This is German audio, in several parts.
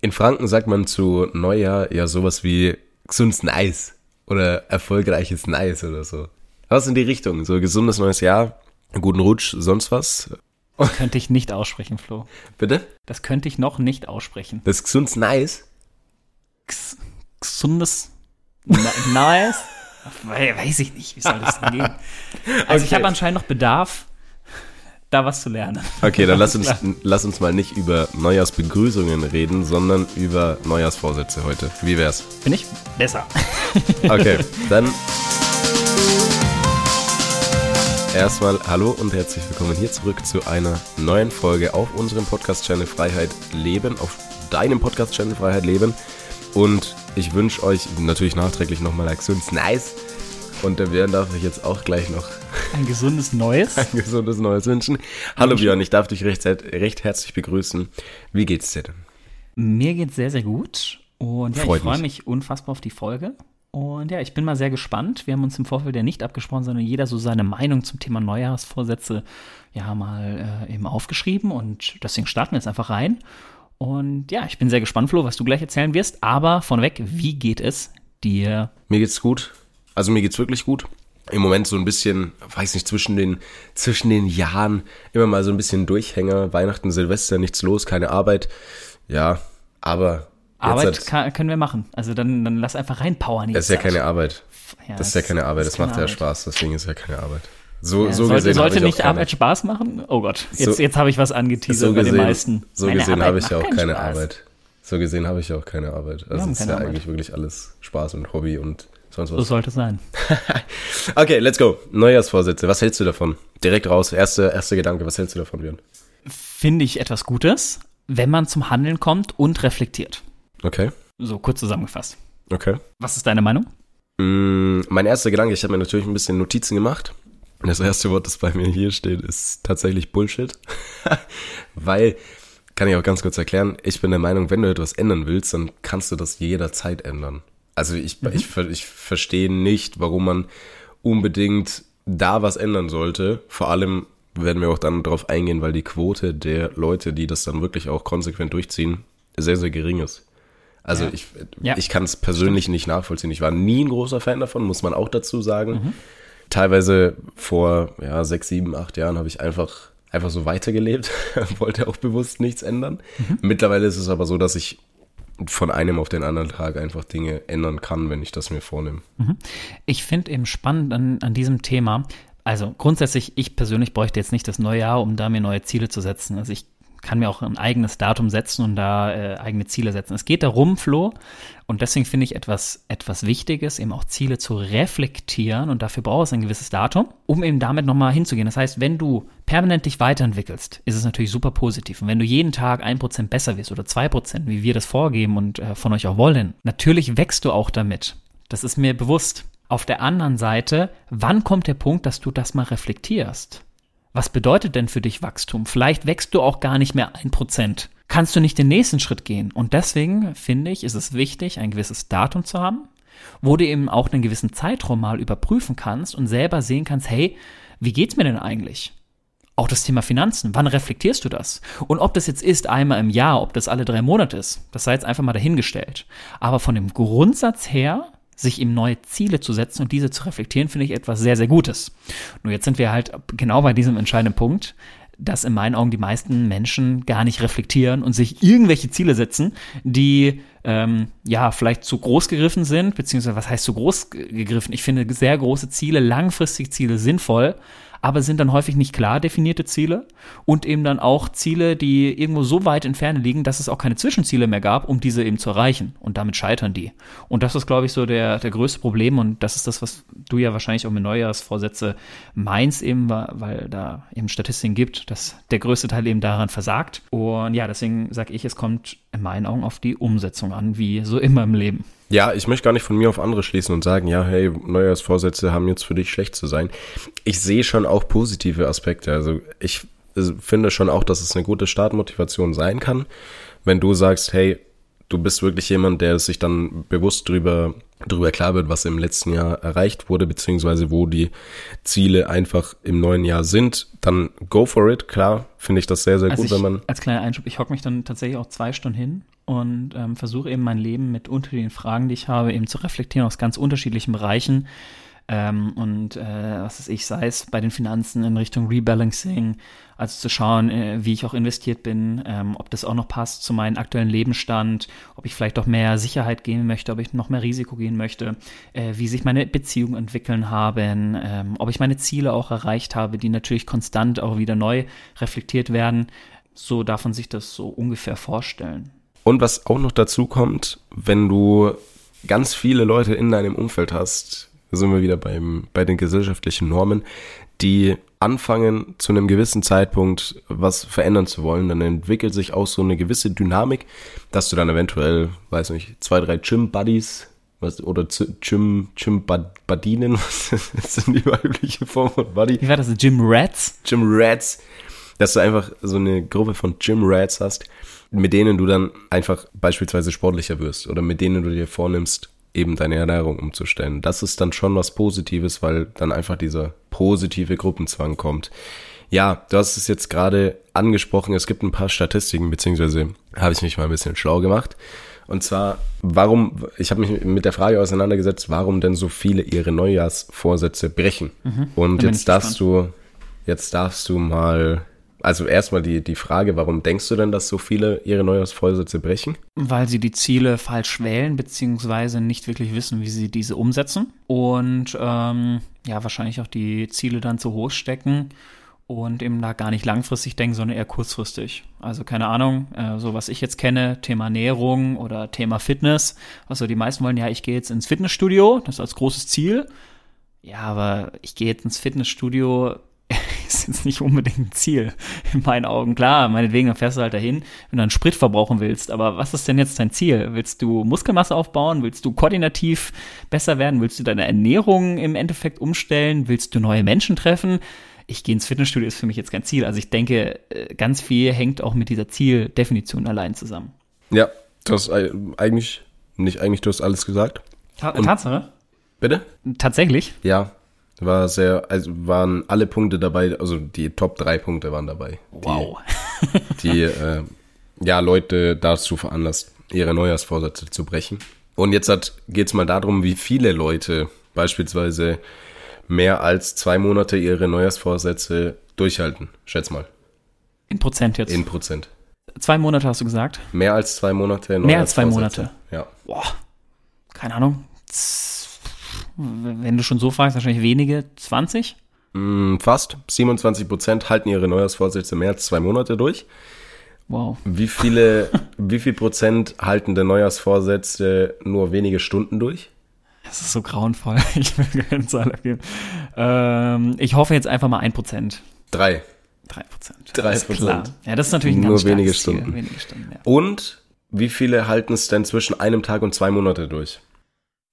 In Franken sagt man zu Neujahr ja sowas wie gesundes Nice oder erfolgreiches Nice oder so. Was in die Richtung? So gesundes neues Jahr, guten Rutsch, sonst was? Das könnte ich nicht aussprechen, Flo. Bitte? Das könnte ich noch nicht aussprechen. Das gesundes Nice? Gs gesundes Nice? Weiß ich nicht, wie soll das denn gehen? Also okay. ich habe anscheinend noch Bedarf, da was zu lernen. Okay, dann lass uns, lass uns mal nicht über Neujahrsbegrüßungen reden, sondern über Neujahrsvorsätze heute. Wie wär's? Bin ich besser. Okay, dann erstmal hallo und herzlich willkommen hier zurück zu einer neuen Folge auf unserem Podcast-Channel Freiheit Leben, auf deinem Podcast-Channel Freiheit Leben. Und ich wünsche euch natürlich nachträglich nochmal ein gesundes Nice. Und der Björn darf euch jetzt auch gleich noch ein gesundes Neues. Ein gesundes Neues wünschen. Hallo Björn, ich darf dich recht, recht herzlich begrüßen. Wie geht's dir denn? Mir geht's sehr, sehr gut. Und ja, Freut ich freue mich. mich unfassbar auf die Folge. Und ja, ich bin mal sehr gespannt. Wir haben uns im Vorfeld ja nicht abgesprochen, sondern jeder so seine Meinung zum Thema Neujahrsvorsätze ja mal äh, eben aufgeschrieben. Und deswegen starten wir jetzt einfach rein. Und ja, ich bin sehr gespannt, Flo, was du gleich erzählen wirst. Aber vorneweg, wie geht es dir? Mir geht's gut. Also mir geht's wirklich gut im Moment so ein bisschen, weiß nicht, zwischen den, zwischen den Jahren immer mal so ein bisschen Durchhänger. Weihnachten, Silvester, nichts los, keine Arbeit. Ja, aber. Arbeit kann, können wir machen. Also dann, dann lass einfach reinpowern. Das ist ja keine Arbeit. Ja, das ist ja keine Arbeit. Das, macht ja Spaß. Deswegen ist ja keine Arbeit. So, ja, so sollte, gesehen sollte nicht Arbeit Spaß machen? Oh Gott, jetzt, so, jetzt habe ich was angeteasert so gesehen, bei den meisten. So Meine gesehen habe ich ja auch keine Spaß. Arbeit. So gesehen habe ich ja auch keine Arbeit. Also es ist ja Arbeit. eigentlich wirklich alles Spaß und Hobby und sonst was. So sollte es sein. okay, let's go. Neujahrsvorsätze. Was hältst du davon? Direkt raus. Erste, erste Gedanke. Was hältst du davon, Björn? Finde ich etwas Gutes, wenn man zum Handeln kommt und reflektiert. Okay. So kurz zusammengefasst. Okay. Was ist deine Meinung? Mm, mein erster Gedanke, ich habe mir natürlich ein bisschen Notizen gemacht. Das erste Wort, das bei mir hier steht, ist tatsächlich Bullshit. Weil, kann ich auch ganz kurz erklären, ich bin der Meinung, wenn du etwas ändern willst, dann kannst du das jederzeit ändern. Also ich, mhm. ich, ich verstehe nicht, warum man unbedingt da was ändern sollte. Vor allem werden wir auch dann darauf eingehen, weil die Quote der Leute, die das dann wirklich auch konsequent durchziehen, sehr, sehr gering ist. Also ja. ich, ja. ich kann es persönlich Stimmt. nicht nachvollziehen. Ich war nie ein großer Fan davon, muss man auch dazu sagen. Mhm. Teilweise vor ja, sechs, sieben, acht Jahren habe ich einfach, einfach so weitergelebt, wollte auch bewusst nichts ändern. Mhm. Mittlerweile ist es aber so, dass ich von einem auf den anderen Tag einfach Dinge ändern kann, wenn ich das mir vornehme. Mhm. Ich finde eben spannend an, an diesem Thema, also grundsätzlich, ich persönlich bräuchte jetzt nicht das neue Jahr, um da mir neue Ziele zu setzen. Also ich kann mir auch ein eigenes Datum setzen und da äh, eigene Ziele setzen. Es geht darum, Flo, und deswegen finde ich etwas, etwas Wichtiges, eben auch Ziele zu reflektieren und dafür braucht es ein gewisses Datum, um eben damit nochmal hinzugehen. Das heißt, wenn du permanent dich weiterentwickelst, ist es natürlich super positiv. Und wenn du jeden Tag ein Prozent besser wirst oder zwei Prozent, wie wir das vorgeben und äh, von euch auch wollen, natürlich wächst du auch damit. Das ist mir bewusst. Auf der anderen Seite, wann kommt der Punkt, dass du das mal reflektierst? Was bedeutet denn für dich Wachstum? Vielleicht wächst du auch gar nicht mehr ein Prozent. Kannst du nicht den nächsten Schritt gehen? Und deswegen finde ich, ist es wichtig, ein gewisses Datum zu haben, wo du eben auch einen gewissen Zeitraum mal überprüfen kannst und selber sehen kannst, hey, wie geht's mir denn eigentlich? Auch das Thema Finanzen. Wann reflektierst du das? Und ob das jetzt ist einmal im Jahr, ob das alle drei Monate ist, das sei jetzt einfach mal dahingestellt. Aber von dem Grundsatz her sich ihm neue Ziele zu setzen und diese zu reflektieren, finde ich etwas sehr, sehr Gutes. Nur jetzt sind wir halt genau bei diesem entscheidenden Punkt, dass in meinen Augen die meisten Menschen gar nicht reflektieren und sich irgendwelche Ziele setzen, die ähm, ja vielleicht zu groß gegriffen sind, beziehungsweise was heißt zu groß gegriffen? Ich finde sehr große Ziele, langfristige Ziele sinnvoll, aber sind dann häufig nicht klar definierte Ziele und eben dann auch Ziele, die irgendwo so weit entfernt liegen, dass es auch keine Zwischenziele mehr gab, um diese eben zu erreichen. Und damit scheitern die. Und das ist, glaube ich, so der, der größte Problem und das ist das, was du ja wahrscheinlich auch mit Neujahrsvorsätze meinst, eben, weil da eben Statistiken gibt, dass der größte Teil eben daran versagt. Und ja, deswegen sage ich, es kommt in meinen Augen auf die Umsetzung an, wie so immer im Leben. Ja, ich möchte gar nicht von mir auf andere schließen und sagen, ja, hey, Neujahrsvorsätze haben jetzt für dich schlecht zu sein. Ich sehe schon auch positive Aspekte. Also ich finde schon auch, dass es eine gute Startmotivation sein kann, wenn du sagst, hey, du bist wirklich jemand, der sich dann bewusst drüber, drüber klar wird, was im letzten Jahr erreicht wurde, beziehungsweise wo die Ziele einfach im neuen Jahr sind, dann go for it. Klar, finde ich das sehr, sehr also gut, ich, wenn man. Als kleiner Einschub, ich hocke mich dann tatsächlich auch zwei Stunden hin und ähm, versuche eben mein Leben mit unter den Fragen, die ich habe, eben zu reflektieren aus ganz unterschiedlichen Bereichen. Ähm, und äh, was weiß ich, sei es bei den Finanzen in Richtung Rebalancing, also zu schauen, äh, wie ich auch investiert bin, ähm, ob das auch noch passt zu meinem aktuellen Lebensstand, ob ich vielleicht auch mehr Sicherheit gehen möchte, ob ich noch mehr Risiko gehen möchte, äh, wie sich meine Beziehungen entwickeln haben, ähm, ob ich meine Ziele auch erreicht habe, die natürlich konstant auch wieder neu reflektiert werden. So darf man sich das so ungefähr vorstellen. Und was auch noch dazu kommt, wenn du ganz viele Leute in deinem Umfeld hast, sind wir wieder beim, bei den gesellschaftlichen Normen, die anfangen, zu einem gewissen Zeitpunkt was verändern zu wollen, dann entwickelt sich auch so eine gewisse Dynamik, dass du dann eventuell, weiß nicht, zwei, drei Gym-Buddies was, oder Gym, Gym Badinen, was sind die weibliche Form von Buddy? Wie war das? Gym Rats? Gym Rats. Dass du einfach so eine Gruppe von Gym Rats hast, mit denen du dann einfach beispielsweise sportlicher wirst oder mit denen du dir vornimmst, eben deine Ernährung umzustellen. Das ist dann schon was Positives, weil dann einfach dieser positive Gruppenzwang kommt. Ja, du hast es jetzt gerade angesprochen, es gibt ein paar Statistiken, beziehungsweise habe ich mich mal ein bisschen schlau gemacht. Und zwar, warum, ich habe mich mit der Frage auseinandergesetzt, warum denn so viele ihre Neujahrsvorsätze brechen. Mhm, Und jetzt darfst gespannt. du, jetzt darfst du mal also erstmal die, die Frage, warum denkst du denn, dass so viele ihre Neujahrsvorsätze brechen? Weil sie die Ziele falsch wählen, beziehungsweise nicht wirklich wissen, wie sie diese umsetzen. Und ähm, ja, wahrscheinlich auch die Ziele dann zu hoch stecken und eben da gar nicht langfristig denken, sondern eher kurzfristig. Also keine Ahnung, äh, so was ich jetzt kenne, Thema Ernährung oder Thema Fitness. Also die meisten wollen, ja, ich gehe jetzt ins Fitnessstudio, das als großes Ziel. Ja, aber ich gehe jetzt ins Fitnessstudio ist jetzt nicht unbedingt ein Ziel in meinen Augen. Klar, meinetwegen dann fährst du halt dahin, wenn du einen Sprit verbrauchen willst. Aber was ist denn jetzt dein Ziel? Willst du Muskelmasse aufbauen? Willst du koordinativ besser werden? Willst du deine Ernährung im Endeffekt umstellen? Willst du neue Menschen treffen? Ich gehe ins Fitnessstudio ist für mich jetzt kein Ziel. Also ich denke, äh, ganz viel hängt auch mit dieser Zieldefinition allein zusammen. Ja, du hast eigentlich, nicht eigentlich, du hast alles gesagt. Tatsache? Bitte? Tatsächlich? Ja, war sehr, also waren alle Punkte dabei, also die Top drei Punkte waren dabei. Wow. Die, die äh, ja, Leute dazu veranlasst, ihre Neujahrsvorsätze zu brechen. Und jetzt hat, geht's mal darum, wie viele Leute beispielsweise mehr als zwei Monate ihre Neujahrsvorsätze durchhalten. Schätz mal. In Prozent jetzt. In Prozent. Zwei Monate hast du gesagt? Mehr als zwei Monate. Mehr als zwei Monate. Ja. Boah. Keine Ahnung. Z wenn du schon so fragst, wahrscheinlich wenige, 20? Mm, fast. 27 Prozent halten ihre Neujahrsvorsätze mehr als zwei Monate durch. Wow. Wie viele, wie viel Prozent halten der Neujahrsvorsätze nur wenige Stunden durch? Das ist so grauenvoll. Ich will keine Zahl abgeben. Ähm, ich hoffe jetzt einfach mal ein Prozent. Drei. Drei Prozent. Drei Prozent. Ja, das ist natürlich ein Nur wenige Stunden. Wenige Stunden. Ja. Und wie viele halten es denn zwischen einem Tag und zwei Monate durch?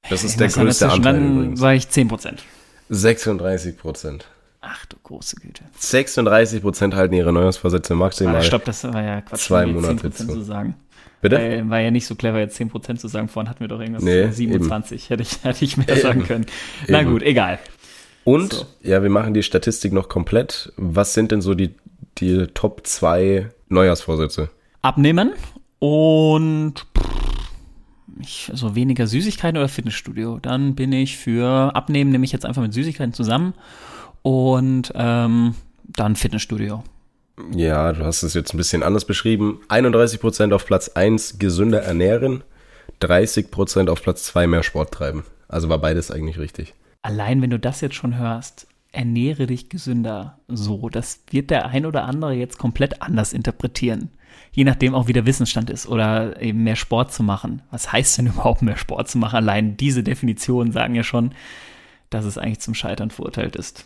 Das ist der größte Anteil Dann übrigens. sage ich 10 Prozent. 36 Prozent. Ach du große Güte. 36 Prozent halten ihre Neujahrsvorsätze maximal. Ah, stopp, das war ja Quatsch. Zwei Monate zu. zu sagen. Bitte? Weil, war ja nicht so clever, jetzt 10 Prozent zu sagen. Vorhin hatten wir doch irgendwas nee, 27. Hätte ich, hätte ich mehr eben. sagen können. Na eben. gut, egal. Und, so. ja, wir machen die Statistik noch komplett. Was sind denn so die, die Top 2 Neujahrsvorsätze? Abnehmen und ich, so weniger Süßigkeiten oder Fitnessstudio. Dann bin ich für Abnehmen, nehme ich jetzt einfach mit Süßigkeiten zusammen und ähm, dann Fitnessstudio. Ja, du hast es jetzt ein bisschen anders beschrieben. 31% auf Platz 1 gesünder ernähren, 30% auf Platz 2 mehr Sport treiben. Also war beides eigentlich richtig. Allein wenn du das jetzt schon hörst, ernähre dich gesünder. So, das wird der ein oder andere jetzt komplett anders interpretieren je nachdem auch wie der Wissensstand ist oder eben mehr Sport zu machen. Was heißt denn überhaupt mehr Sport zu machen? Allein diese Definitionen sagen ja schon, dass es eigentlich zum Scheitern verurteilt ist.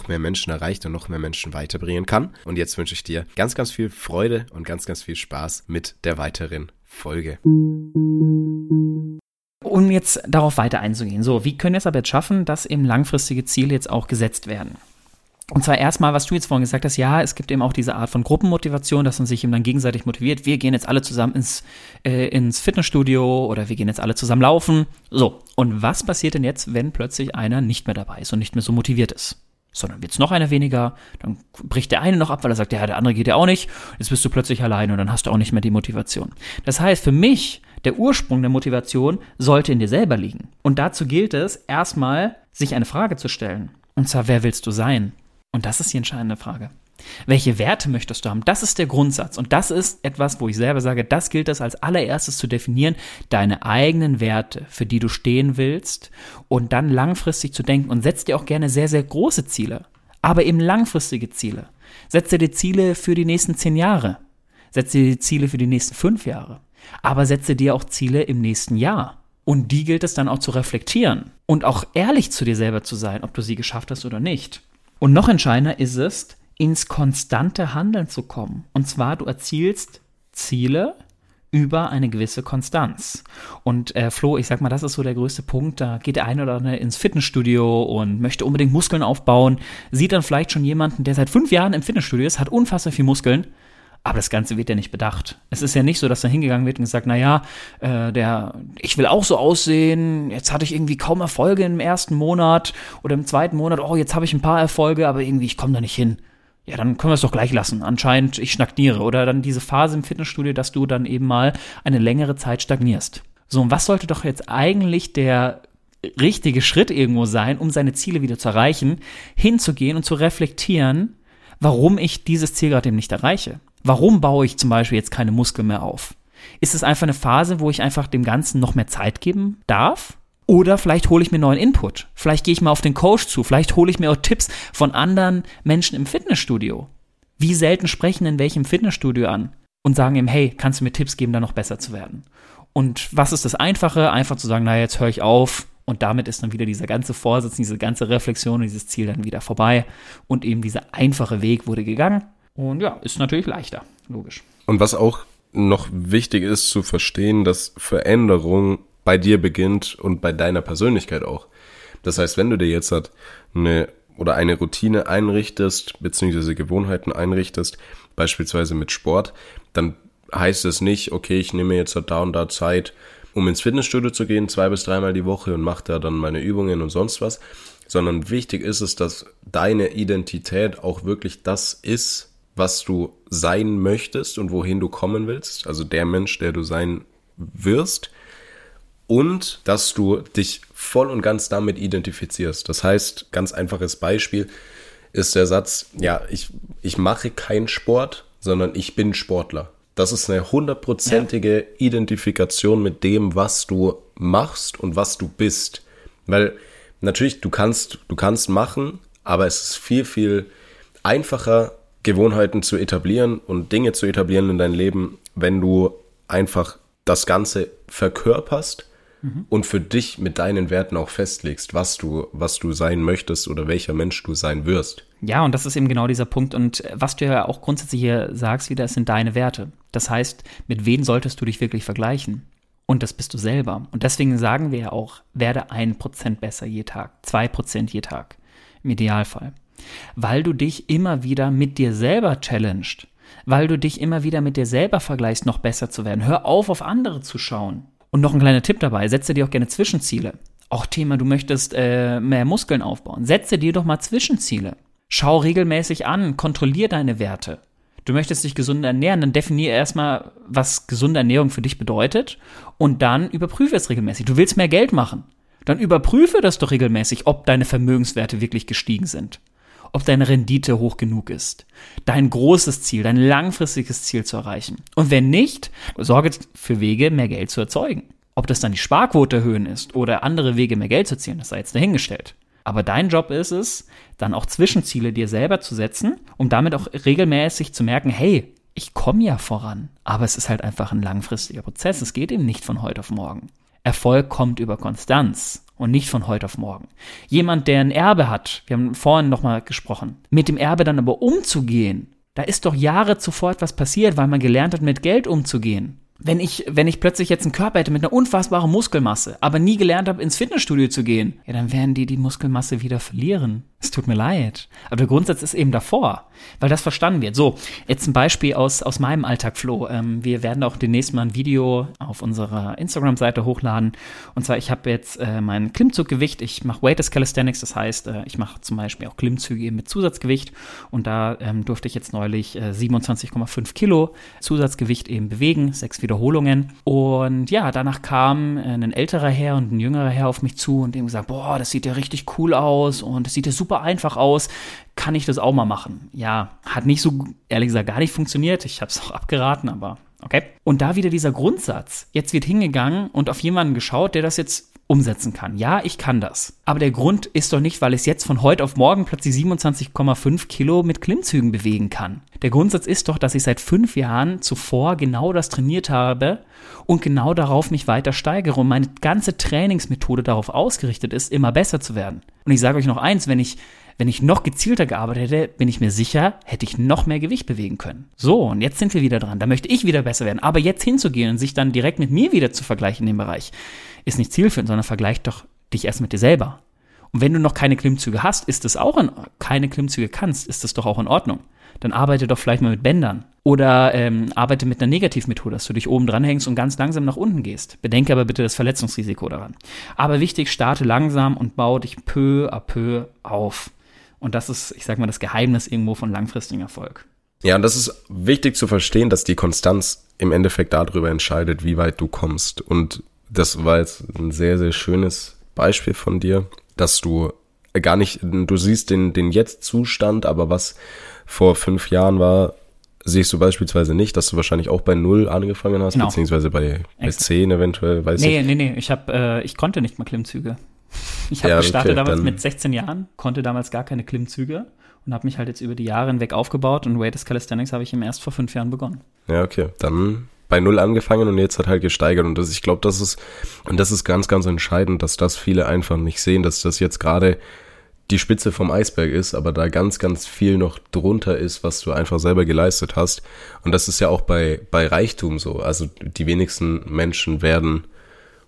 mehr Menschen erreicht und noch mehr Menschen weiterbringen kann. Und jetzt wünsche ich dir ganz, ganz viel Freude und ganz, ganz viel Spaß mit der weiteren Folge. Um jetzt darauf weiter einzugehen. So, wie können wir es aber jetzt schaffen, dass eben langfristige Ziele jetzt auch gesetzt werden? Und zwar erstmal, was du jetzt vorhin gesagt hast, ja, es gibt eben auch diese Art von Gruppenmotivation, dass man sich eben dann gegenseitig motiviert. Wir gehen jetzt alle zusammen ins, äh, ins Fitnessstudio oder wir gehen jetzt alle zusammen laufen. So, und was passiert denn jetzt, wenn plötzlich einer nicht mehr dabei ist und nicht mehr so motiviert ist? Sondern wird es noch einer weniger, dann bricht der eine noch ab, weil er sagt, ja, der andere geht ja auch nicht. Jetzt bist du plötzlich allein und dann hast du auch nicht mehr die Motivation. Das heißt, für mich, der Ursprung der Motivation sollte in dir selber liegen. Und dazu gilt es, erstmal sich eine Frage zu stellen. Und zwar, wer willst du sein? Und das ist die entscheidende Frage. Welche Werte möchtest du haben? Das ist der Grundsatz. Und das ist etwas, wo ich selber sage, das gilt es als allererstes zu definieren, deine eigenen Werte, für die du stehen willst und dann langfristig zu denken und setz dir auch gerne sehr, sehr große Ziele, aber eben langfristige Ziele. Setze dir Ziele für die nächsten zehn Jahre. Setze dir Ziele für die nächsten fünf Jahre. Aber setze dir auch Ziele im nächsten Jahr. Und die gilt es dann auch zu reflektieren und auch ehrlich zu dir selber zu sein, ob du sie geschafft hast oder nicht. Und noch entscheidender ist es, ins konstante Handeln zu kommen. Und zwar, du erzielst Ziele über eine gewisse Konstanz. Und äh, Flo, ich sag mal, das ist so der größte Punkt. Da geht der eine oder andere ins Fitnessstudio und möchte unbedingt Muskeln aufbauen, sieht dann vielleicht schon jemanden, der seit fünf Jahren im Fitnessstudio ist, hat unfassbar viel Muskeln aber das Ganze wird ja nicht bedacht. Es ist ja nicht so, dass da hingegangen wird und gesagt, na ja, äh, der, ich will auch so aussehen. Jetzt hatte ich irgendwie kaum Erfolge im ersten Monat oder im zweiten Monat. Oh, jetzt habe ich ein paar Erfolge, aber irgendwie ich komme da nicht hin. Ja, dann können wir es doch gleich lassen. Anscheinend ich stagniere oder dann diese Phase im Fitnessstudio, dass du dann eben mal eine längere Zeit stagnierst. So, und was sollte doch jetzt eigentlich der richtige Schritt irgendwo sein, um seine Ziele wieder zu erreichen, hinzugehen und zu reflektieren, warum ich dieses Ziel gerade eben nicht erreiche. Warum baue ich zum Beispiel jetzt keine Muskeln mehr auf? Ist es einfach eine Phase, wo ich einfach dem Ganzen noch mehr Zeit geben darf? Oder vielleicht hole ich mir neuen Input. Vielleicht gehe ich mal auf den Coach zu. Vielleicht hole ich mir auch Tipps von anderen Menschen im Fitnessstudio. Wie selten sprechen in welchem Fitnessstudio an und sagen ihm, hey, kannst du mir Tipps geben, da noch besser zu werden? Und was ist das Einfache? Einfach zu sagen, naja, jetzt höre ich auf. Und damit ist dann wieder dieser ganze Vorsitz, diese ganze Reflexion, dieses Ziel dann wieder vorbei. Und eben dieser einfache Weg wurde gegangen. Und ja, ist natürlich leichter, logisch. Und was auch noch wichtig ist zu verstehen, dass Veränderung bei dir beginnt und bei deiner Persönlichkeit auch. Das heißt, wenn du dir jetzt halt eine oder eine Routine einrichtest, beziehungsweise Gewohnheiten einrichtest, beispielsweise mit Sport, dann heißt es nicht, okay, ich nehme jetzt halt da und da Zeit, um ins Fitnessstudio zu gehen, zwei bis dreimal die Woche und mache da dann meine Übungen und sonst was, sondern wichtig ist es, dass deine Identität auch wirklich das ist, was du sein möchtest und wohin du kommen willst, also der Mensch, der du sein wirst, und dass du dich voll und ganz damit identifizierst. Das heißt, ganz einfaches Beispiel ist der Satz, ja, ich, ich mache keinen Sport, sondern ich bin Sportler. Das ist eine hundertprozentige. Identifikation mit dem, was du machst und was du bist. Weil natürlich, du kannst, du kannst machen, aber es ist viel, viel einfacher, Gewohnheiten zu etablieren und Dinge zu etablieren in dein Leben, wenn du einfach das Ganze verkörperst und für dich mit deinen Werten auch festlegst, was du, was du sein möchtest oder welcher Mensch du sein wirst. Ja, und das ist eben genau dieser Punkt. Und was du ja auch grundsätzlich hier sagst, wieder, es sind deine Werte. Das heißt, mit wem solltest du dich wirklich vergleichen? Und das bist du selber. Und deswegen sagen wir ja auch, werde ein Prozent besser je Tag, zwei Prozent je Tag. Im Idealfall weil du dich immer wieder mit dir selber challenged, weil du dich immer wieder mit dir selber vergleichst, noch besser zu werden. Hör auf, auf andere zu schauen. Und noch ein kleiner Tipp dabei, setze dir auch gerne Zwischenziele. Auch Thema, du möchtest äh, mehr Muskeln aufbauen. Setze dir doch mal Zwischenziele. Schau regelmäßig an, kontrollier deine Werte. Du möchtest dich gesund ernähren, dann definiere erstmal, was gesunde Ernährung für dich bedeutet und dann überprüfe es regelmäßig. Du willst mehr Geld machen. Dann überprüfe das doch regelmäßig, ob deine Vermögenswerte wirklich gestiegen sind ob deine Rendite hoch genug ist, dein großes Ziel, dein langfristiges Ziel zu erreichen. Und wenn nicht, sorge für Wege, mehr Geld zu erzeugen. Ob das dann die Sparquote erhöhen ist oder andere Wege, mehr Geld zu erzielen, das sei jetzt dahingestellt. Aber dein Job ist es, dann auch Zwischenziele dir selber zu setzen, um damit auch regelmäßig zu merken, hey, ich komme ja voran. Aber es ist halt einfach ein langfristiger Prozess. Es geht eben nicht von heute auf morgen. Erfolg kommt über Konstanz und nicht von heute auf morgen. Jemand, der ein Erbe hat, wir haben vorhin nochmal gesprochen, mit dem Erbe dann aber umzugehen, da ist doch Jahre zuvor etwas passiert, weil man gelernt hat, mit Geld umzugehen wenn ich, wenn ich plötzlich jetzt einen Körper hätte mit einer unfassbaren Muskelmasse, aber nie gelernt habe, ins Fitnessstudio zu gehen, ja, dann werden die die Muskelmasse wieder verlieren. Es tut mir leid. Aber der Grundsatz ist eben davor, weil das verstanden wird. So, jetzt ein Beispiel aus, aus meinem Alltag, Flo. Ähm, wir werden auch demnächst mal ein Video auf unserer Instagram-Seite hochladen. Und zwar, ich habe jetzt äh, mein Klimmzuggewicht. Ich mache Weightless Calisthenics, das heißt, äh, ich mache zum Beispiel auch Klimmzüge mit Zusatzgewicht. Und da ähm, durfte ich jetzt neulich äh, 27,5 Kilo Zusatzgewicht eben bewegen, sechs Wiederholungen. Und ja, danach kam äh, ein älterer Herr und ein jüngerer Herr auf mich zu und dem gesagt, boah, das sieht ja richtig cool aus und das sieht ja super super einfach aus. Kann ich das auch mal machen? Ja, hat nicht so, ehrlich gesagt, gar nicht funktioniert. Ich habe es auch abgeraten, aber okay. Und da wieder dieser Grundsatz. Jetzt wird hingegangen und auf jemanden geschaut, der das jetzt umsetzen kann. Ja, ich kann das. Aber der Grund ist doch nicht, weil ich es jetzt von heute auf morgen plötzlich 27,5 Kilo mit Klimmzügen bewegen kann. Der Grundsatz ist doch, dass ich seit fünf Jahren zuvor genau das trainiert habe und genau darauf mich weiter steigere und meine ganze Trainingsmethode darauf ausgerichtet ist, immer besser zu werden. Und ich sage euch noch eins, wenn ich wenn ich noch gezielter gearbeitet hätte, bin ich mir sicher, hätte ich noch mehr Gewicht bewegen können. So, und jetzt sind wir wieder dran. Da möchte ich wieder besser werden. Aber jetzt hinzugehen und sich dann direkt mit mir wieder zu vergleichen in dem Bereich, ist nicht zielführend, sondern vergleicht doch dich erst mit dir selber. Und wenn du noch keine Klimmzüge hast, ist es auch in, keine Klimmzüge kannst, ist es doch auch in Ordnung. Dann arbeite doch vielleicht mal mit Bändern. Oder ähm, arbeite mit einer Negativmethode, dass du dich oben dran hängst und ganz langsam nach unten gehst. Bedenke aber bitte das Verletzungsrisiko daran. Aber wichtig, starte langsam und baue dich peu à peu auf. Und das ist, ich sag mal, das Geheimnis irgendwo von langfristigem Erfolg. Ja, und das ist wichtig zu verstehen, dass die Konstanz im Endeffekt darüber entscheidet, wie weit du kommst. Und das war jetzt ein sehr, sehr schönes Beispiel von dir, dass du gar nicht, du siehst den, den Jetzt-Zustand, aber was vor fünf Jahren war, siehst du beispielsweise nicht, dass du wahrscheinlich auch bei null angefangen hast, genau. beziehungsweise bei, bei zehn eventuell, weiß nee, ich. Nee, nee, nee, ich hab, äh, ich konnte nicht mal Klimmzüge. Ich habe ja, gestartet okay, damals mit 16 Jahren, konnte damals gar keine Klimmzüge und habe mich halt jetzt über die Jahre hinweg aufgebaut und Weighted Calisthenics habe ich ihm erst vor fünf Jahren begonnen. Ja, okay, dann bei null angefangen und jetzt hat halt gesteigert. Und das, ich glaube, das ist, und das ist ganz, ganz entscheidend, dass das viele einfach nicht sehen, dass das jetzt gerade die Spitze vom Eisberg ist, aber da ganz, ganz viel noch drunter ist, was du einfach selber geleistet hast. Und das ist ja auch bei, bei Reichtum so. Also die wenigsten Menschen werden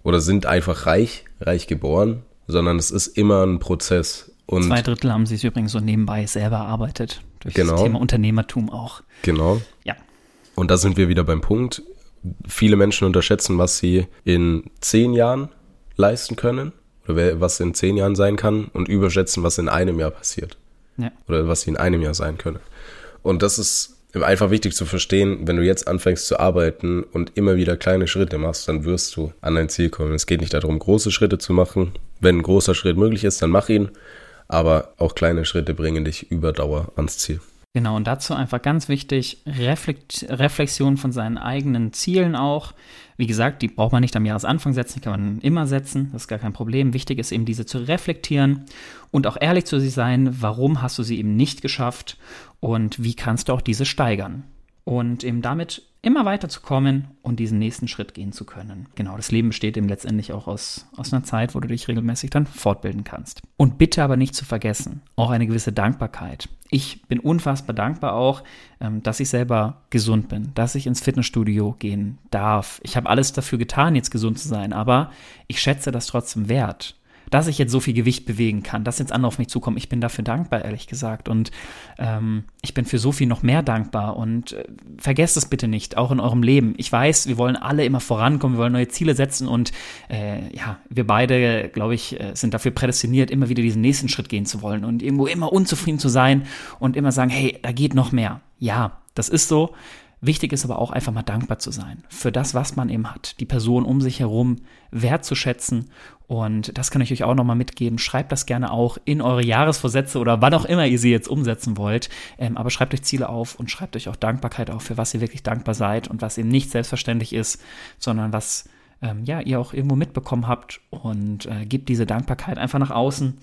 oder sind einfach reich, reich geboren, sondern es ist immer ein Prozess. Und Zwei Drittel haben sie es übrigens so nebenbei selber erarbeitet. Durch genau. das Thema Unternehmertum auch. Genau. Ja. Und da sind wir wieder beim Punkt viele Menschen unterschätzen, was sie in zehn Jahren leisten können oder was in zehn Jahren sein kann und überschätzen, was in einem Jahr passiert. Ja. Oder was sie in einem Jahr sein können. Und das ist einfach wichtig zu verstehen, wenn du jetzt anfängst zu arbeiten und immer wieder kleine Schritte machst, dann wirst du an dein Ziel kommen. Es geht nicht darum, große Schritte zu machen. Wenn ein großer Schritt möglich ist, dann mach ihn. Aber auch kleine Schritte bringen dich über Dauer ans Ziel. Genau, und dazu einfach ganz wichtig, Reflekt Reflexion von seinen eigenen Zielen auch. Wie gesagt, die braucht man nicht am Jahresanfang setzen, die kann man immer setzen, das ist gar kein Problem. Wichtig ist eben, diese zu reflektieren und auch ehrlich zu sich sein, warum hast du sie eben nicht geschafft und wie kannst du auch diese steigern. Und eben damit immer weiterzukommen und diesen nächsten Schritt gehen zu können. Genau, das Leben besteht eben letztendlich auch aus, aus einer Zeit, wo du dich regelmäßig dann fortbilden kannst. Und bitte aber nicht zu vergessen, auch eine gewisse Dankbarkeit. Ich bin unfassbar dankbar auch, ähm, dass ich selber gesund bin, dass ich ins Fitnessstudio gehen darf. Ich habe alles dafür getan, jetzt gesund zu sein, aber ich schätze das trotzdem wert dass ich jetzt so viel Gewicht bewegen kann, dass jetzt andere auf mich zukommen. Ich bin dafür dankbar, ehrlich gesagt. Und ähm, ich bin für so viel noch mehr dankbar. Und äh, vergesst es bitte nicht, auch in eurem Leben. Ich weiß, wir wollen alle immer vorankommen, wir wollen neue Ziele setzen und äh, ja, wir beide, glaube ich, äh, sind dafür prädestiniert, immer wieder diesen nächsten Schritt gehen zu wollen und irgendwo immer unzufrieden zu sein und immer sagen, hey, da geht noch mehr. Ja, das ist so. Wichtig ist aber auch einfach mal dankbar zu sein für das, was man eben hat, die Person um sich herum wertzuschätzen. Und das kann ich euch auch nochmal mitgeben. Schreibt das gerne auch in eure Jahresvorsätze oder wann auch immer ihr sie jetzt umsetzen wollt. Ähm, aber schreibt euch Ziele auf und schreibt euch auch Dankbarkeit auf, für was ihr wirklich dankbar seid und was eben nicht selbstverständlich ist, sondern was ähm, ja, ihr auch irgendwo mitbekommen habt und äh, gebt diese Dankbarkeit einfach nach außen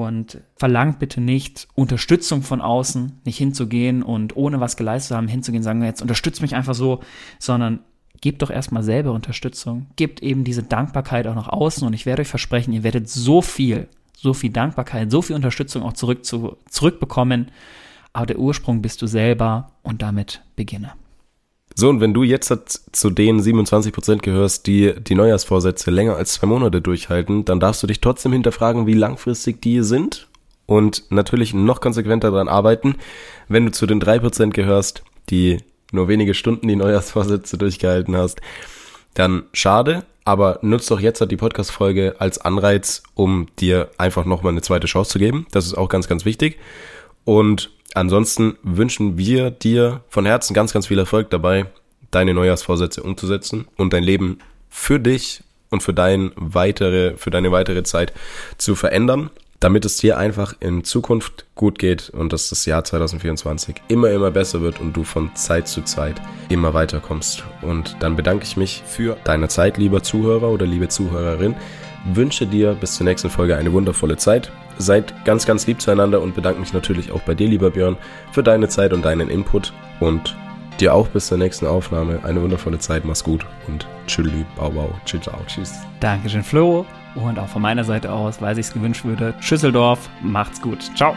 und verlangt bitte nicht Unterstützung von außen, nicht hinzugehen und ohne was geleistet zu haben, hinzugehen, sagen, jetzt unterstützt mich einfach so, sondern gebt doch erstmal selber Unterstützung, gebt eben diese Dankbarkeit auch nach außen und ich werde euch versprechen, ihr werdet so viel, so viel Dankbarkeit, so viel Unterstützung auch zurück zu, zurückbekommen. Aber der Ursprung bist du selber und damit beginne. So, und wenn du jetzt zu den 27 Prozent gehörst, die die Neujahrsvorsätze länger als zwei Monate durchhalten, dann darfst du dich trotzdem hinterfragen, wie langfristig die sind und natürlich noch konsequenter daran arbeiten. Wenn du zu den drei Prozent gehörst, die nur wenige Stunden die Neujahrsvorsätze durchgehalten hast, dann schade, aber nutzt doch jetzt die Podcast-Folge als Anreiz, um dir einfach nochmal eine zweite Chance zu geben. Das ist auch ganz, ganz wichtig. Und ansonsten wünschen wir dir von Herzen ganz, ganz viel Erfolg dabei, deine Neujahrsvorsätze umzusetzen und dein Leben für dich und für dein weitere, für deine weitere Zeit zu verändern damit es dir einfach in Zukunft gut geht und dass das Jahr 2024 immer, immer besser wird und du von Zeit zu Zeit immer weiterkommst. Und dann bedanke ich mich für deine Zeit, lieber Zuhörer oder liebe Zuhörerin. Wünsche dir bis zur nächsten Folge eine wundervolle Zeit. Seid ganz, ganz lieb zueinander und bedanke mich natürlich auch bei dir, lieber Björn, für deine Zeit und deinen Input. Und dir auch bis zur nächsten Aufnahme eine wundervolle Zeit. Mach's gut und tschüss, bau, bau, tschüss, tschüss. Dankeschön, Flo. Und auch von meiner Seite aus, weil ich es gewünscht würde, Schüsseldorf, macht's gut. Ciao.